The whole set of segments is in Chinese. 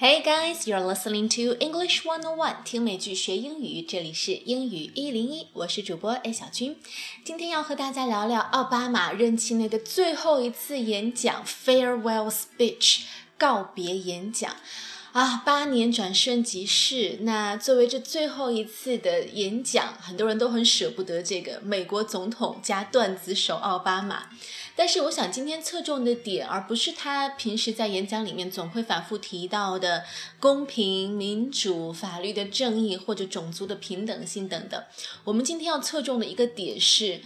Hey guys, you're listening to English One on One，听美剧学英语，这里是英语一零一，我是主播 A 小军。今天要和大家聊聊奥巴马任期内的最后一次演讲 （farewell speech） 告别演讲。啊，八年转瞬即逝。那作为这最后一次的演讲，很多人都很舍不得这个美国总统加段子手奥巴马。但是，我想今天侧重的点，而不是他平时在演讲里面总会反复提到的公平、民主、法律的正义或者种族的平等性等等。我们今天要侧重的一个点是。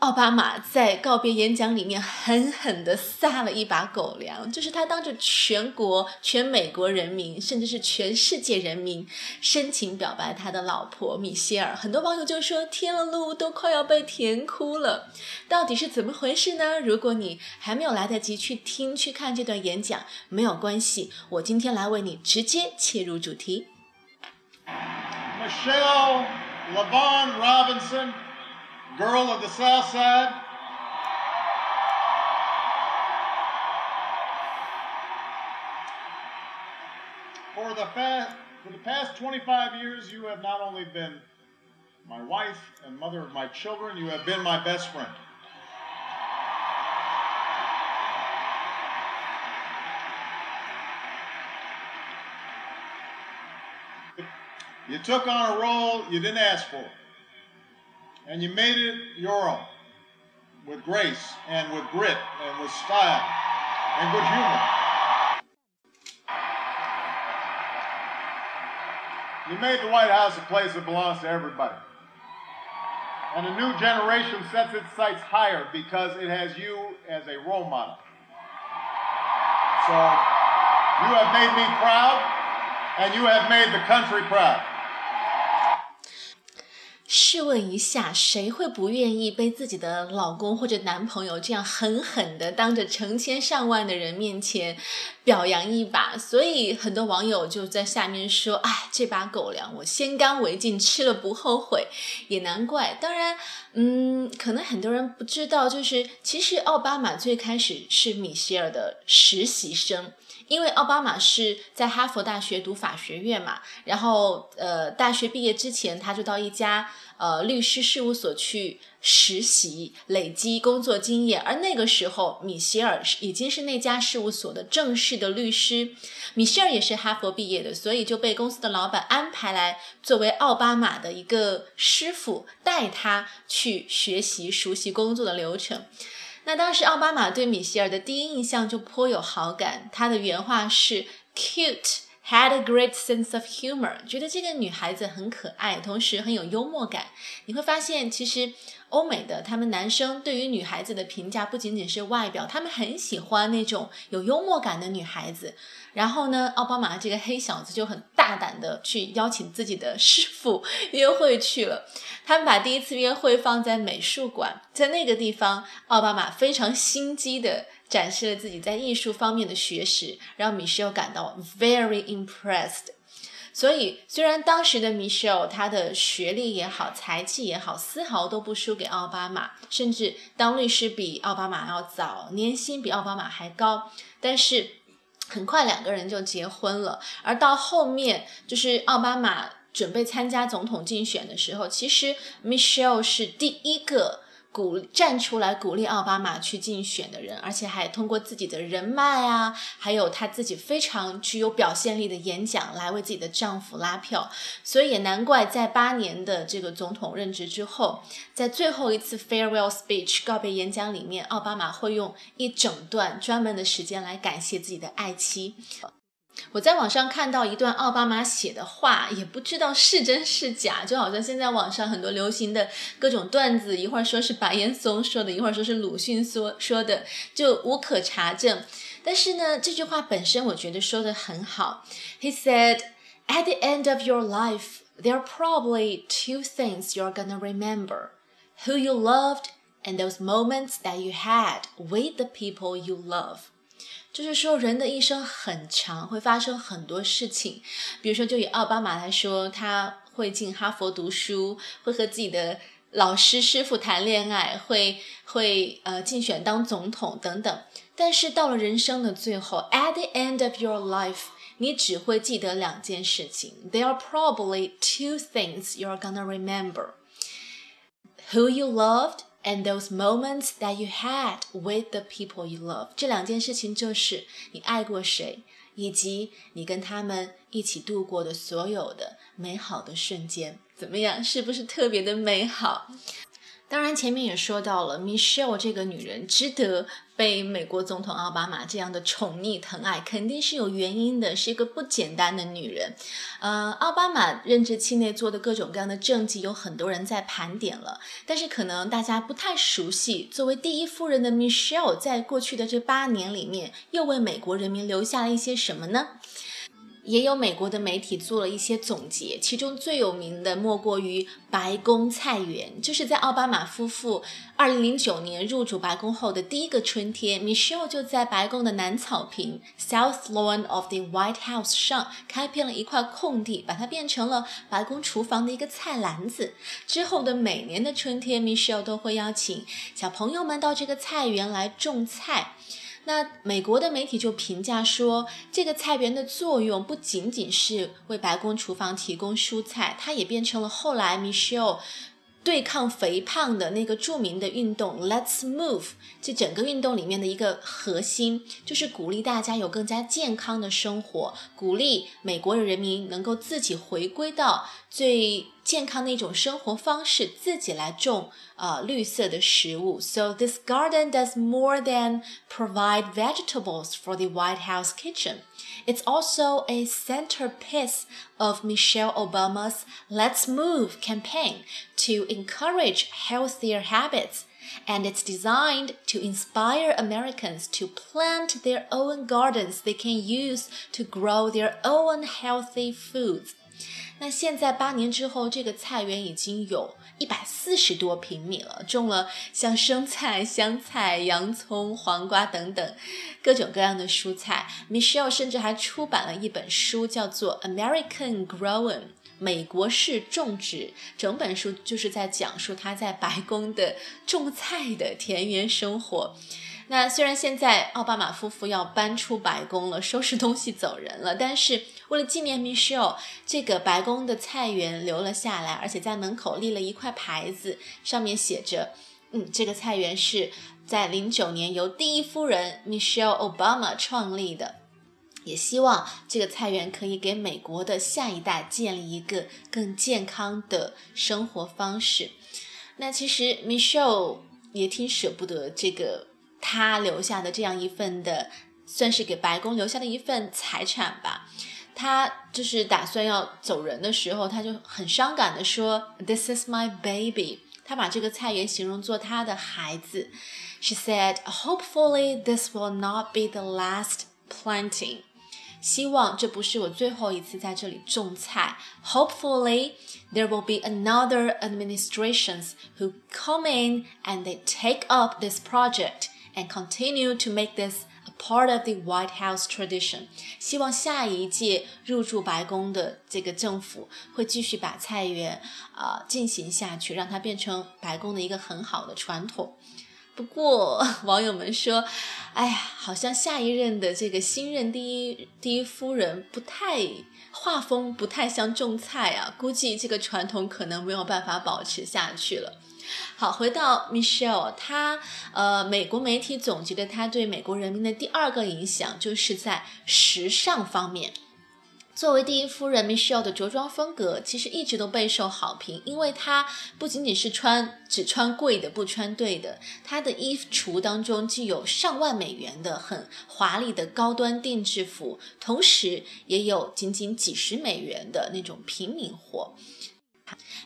奥巴马在告别演讲里面狠狠地撒了一把狗粮，就是他当着全国、全美国人民，甚至是全世界人民，深情表白他的老婆米歇尔。很多网友就说：“天了路都快要被甜哭了，到底是怎么回事呢？”如果你还没有来得及去听、去看这段演讲，没有关系，我今天来为你直接切入主题。Michelle LeVon Robinson。Girl of the South Side. For the, fa- for the past 25 years, you have not only been my wife and mother of my children, you have been my best friend. You took on a role you didn't ask for and you made it your own with grace and with grit and with style and good humor. You made the White House a place that belongs to everybody. And a new generation sets its sights higher because it has you as a role model. So you have made me proud, and you have made the country proud. 试问一下，谁会不愿意被自己的老公或者男朋友这样狠狠的当着成千上万的人面前表扬一把？所以很多网友就在下面说：“哎，这把狗粮我先干为敬，吃了不后悔。”也难怪。当然，嗯，可能很多人不知道，就是其实奥巴马最开始是米歇尔的实习生。因为奥巴马是在哈佛大学读法学院嘛，然后呃，大学毕业之前他就到一家呃律师事务所去实习，累积工作经验。而那个时候，米歇尔已经是那家事务所的正式的律师，米歇尔也是哈佛毕业的，所以就被公司的老板安排来作为奥巴马的一个师傅，带他去学习、熟悉工作的流程。那当时奥巴马对米歇尔的第一印象就颇有好感，他的原话是 “cute, had a great sense of humor”，觉得这个女孩子很可爱，同时很有幽默感。你会发现，其实。欧美的他们男生对于女孩子的评价不仅仅是外表，他们很喜欢那种有幽默感的女孩子。然后呢，奥巴马这个黑小子就很大胆的去邀请自己的师傅约会去了。他们把第一次约会放在美术馆，在那个地方，奥巴马非常心机的展示了自己在艺术方面的学识，让米歇尔感到 very impressed。所以，虽然当时的 Michelle 她的学历也好，才气也好，丝毫都不输给奥巴马，甚至当律师比奥巴马要早，年薪比奥巴马还高。但是，很快两个人就结婚了。而到后面，就是奥巴马准备参加总统竞选的时候，其实 Michelle 是第一个。鼓站出来鼓励奥巴马去竞选的人，而且还通过自己的人脉啊，还有他自己非常具有表现力的演讲来为自己的丈夫拉票，所以也难怪在八年的这个总统任职之后，在最后一次 farewell speech 告别演讲里面，奥巴马会用一整段专门的时间来感谢自己的爱妻。我在网上看到一段奥巴马写的话，也不知道是真是假，就好像现在网上很多流行的各种段子，一会儿说是白岩松说的，一会儿说是鲁迅说说的，就无可查证。但是呢，这句话本身我觉得说的很好。He said, "At the end of your life, there are probably two things you're gonna remember: who you loved and those moments that you had with the people you love." 就是说，人的一生很长，会发生很多事情。比如说，就以奥巴马来说，他会进哈佛读书，会和自己的老师师傅谈恋爱，会会呃竞选当总统等等。但是到了人生的最后，at the end of your life。你只会记得两件事情。There are probably two things you're gonna remember: who you loved and those moments that you had with the people you love。这两件事情就是你爱过谁，以及你跟他们一起度过的所有的美好的瞬间。怎么样？是不是特别的美好？当然，前面也说到了，Michelle 这个女人值得被美国总统奥巴马这样的宠溺疼爱，肯定是有原因的，是一个不简单的女人。呃，奥巴马任职期内做的各种各样的政绩，有很多人在盘点了，但是可能大家不太熟悉。作为第一夫人的 Michelle，在过去的这八年里面，又为美国人民留下了一些什么呢？也有美国的媒体做了一些总结，其中最有名的莫过于白宫菜园。就是在奥巴马夫妇二零零九年入主白宫后的第一个春天，Michelle 就在白宫的南草坪 （South Lawn of the White House） 上开辟了一块空地，把它变成了白宫厨房的一个菜篮子。之后的每年的春天，Michelle 都会邀请小朋友们到这个菜园来种菜。那美国的媒体就评价说，这个菜园的作用不仅仅是为白宫厨房提供蔬菜，它也变成了后来 Michelle 对抗肥胖的那个著名的运动 Let's Move。这整个运动里面的一个核心，就是鼓励大家有更加健康的生活，鼓励美国的人民能够自己回归到最。健康的一种生活方式，自己来种呃绿色的食物。So this garden does more than provide vegetables for the White House kitchen. It's also a centerpiece of Michelle Obama's Let's Move campaign to encourage healthier habits. And it's designed to inspire Americans to plant their own gardens they can use to grow their own healthy foods. 那现在八年之后，这个菜园已经有一百四十多平米了，种了像生菜、香菜、洋葱、黄瓜等等各种各样的蔬菜。Michelle 甚至还出版了一本书，叫做《American Growing》美国式种植。整本书就是在讲述他在白宫的种菜的田园生活。那虽然现在奥巴马夫妇要搬出白宫了，收拾东西走人了，但是为了纪念 Michelle，这个白宫的菜园留了下来，而且在门口立了一块牌子，上面写着：“嗯，这个菜园是在零九年由第一夫人 Michelle Obama 创立的，也希望这个菜园可以给美国的下一代建立一个更健康的生活方式。”那其实 Michelle 也挺舍不得这个。他留下的这样一份的，算是给白宫留下的一份财产吧。他就是打算要走人的时候，他就很伤感的说：“This is my baby。”他把这个菜园形容做他的孩子。She said, "Hopefully, this will not be the last planting." 希望这不是我最后一次在这里种菜。Hopefully, there will be another administrations who come in and they take up this project and continue to make this a part of the White House tradition。希望下一届入驻白宫的这个政府会继续把菜园啊、进行下去，让它变成白宫的一个很好的传统。不过网友们说，哎呀，好像下一任的这个新任第一第一夫人不太画风不太像种菜啊，估计这个传统可能没有办法保持下去了。好，回到 Michelle，她呃，美国媒体总结的她对美国人民的第二个影响，就是在时尚方面。作为第一夫人，Michelle 的着装风格其实一直都备受好评，因为她不仅仅是穿只穿贵的不穿对的，她的衣橱当中既有上万美元的很华丽的高端定制服，同时也有仅仅几十美元的那种平民货。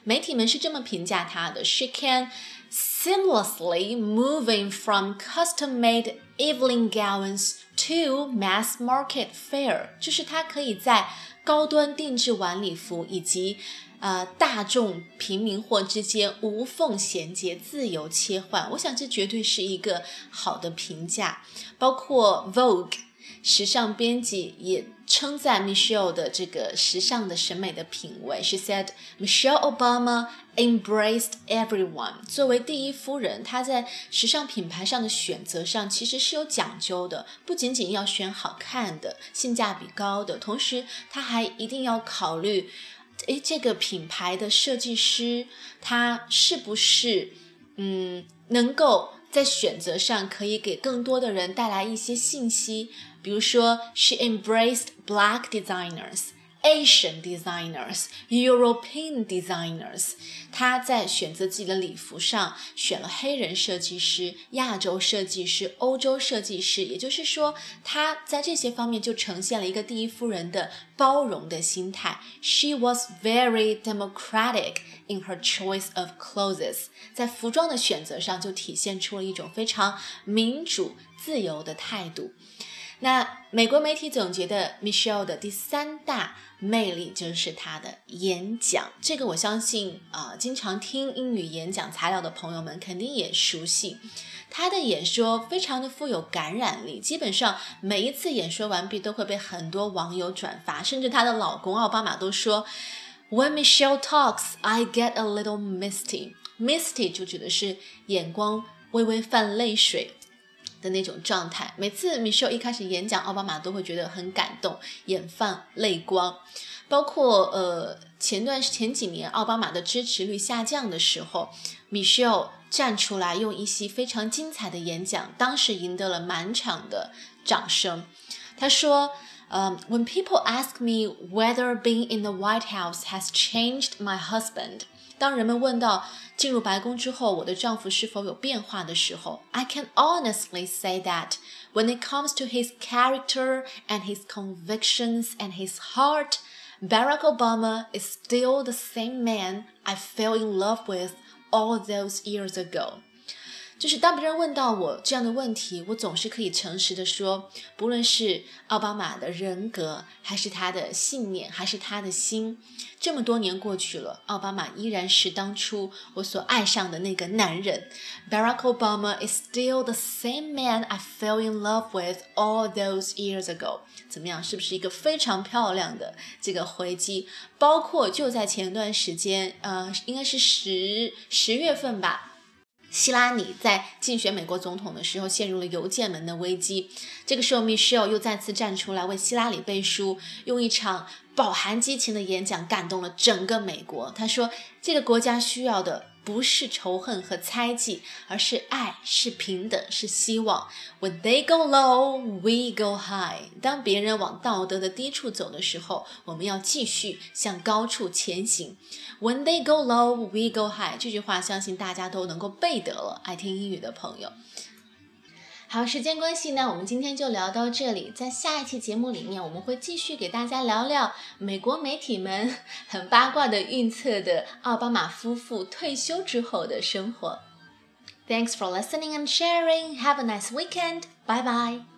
媒体们是这么评价她的：She can seamlessly moving from custom-made evening gowns to mass market fair，就是她可以在高端定制晚礼服以及呃大众平民货之间无缝衔接、自由切换。我想这绝对是一个好的评价。包括 Vogue。时尚编辑也称赞 Michelle 的这个时尚的审美的品味。She said Michelle Obama embraced everyone。作为第一夫人，她在时尚品牌上的选择上其实是有讲究的，不仅仅要选好看的、性价比高的，同时她还一定要考虑，诶，这个品牌的设计师他是不是嗯能够。在选择上可以给更多的人带来一些信息，比如说，she embraced black designers。Asian designers, European designers，他在选择自己的礼服上选了黑人设计师、亚洲设计师、欧洲设计师，也就是说，他在这些方面就呈现了一个第一夫人的包容的心态。She was very democratic in her choice of clothes，在服装的选择上就体现出了一种非常民主、自由的态度。 那美国媒体总结的 Michelle 的第三大魅力就是她的演讲，这个我相信啊，经常听英语演讲材料的朋友们肯定也熟悉。她的演说非常的富有感染力，基本上每一次演说完毕都会被很多网友转发，甚至她的老公奥巴马都说：“When Michelle talks, I get a little misty。Misty 就指的是眼光微微泛泪水。”的那种状态，每次 Michelle 一开始演讲，奥巴马都会觉得很感动，眼泛泪光。包括呃前段前几年奥巴马的支持率下降的时候，Michelle 站出来用一些非常精彩的演讲，当时赢得了满场的掌声。他说：“呃，When people ask me whether being in the White House has changed my husband。”当人们问到进入白宫之后，我的丈夫是否有变化的时候，I can honestly say that when it comes to his character and his convictions and his heart, Barack Obama is still the same man I fell in love with all those years ago. 就是当别人问到我这样的问题，我总是可以诚实的说，不论是奥巴马的人格，还是他的信念，还是他的心，这么多年过去了，奥巴马依然是当初我所爱上的那个男人。Barack Obama is still the same man I fell in love with all those years ago。怎么样，是不是一个非常漂亮的这个回击？包括就在前段时间，呃，应该是十十月份吧。希拉里在竞选美国总统的时候陷入了邮件门的危机，这个时候 Michelle 又再次站出来为希拉里背书，用一场饱含激情的演讲感动了整个美国。他说：“这个国家需要的。”不是仇恨和猜忌，而是爱，是平等，是希望。When they go low, we go high。当别人往道德的低处走的时候，我们要继续向高处前行。When they go low, we go high。这句话相信大家都能够背得了。爱听英语的朋友。好，时间关系呢，我们今天就聊到这里。在下一期节目里面，我们会继续给大家聊聊美国媒体们 很八卦的预测的奥巴马夫妇退休之后的生活。Thanks for listening and sharing. Have a nice weekend. Bye bye.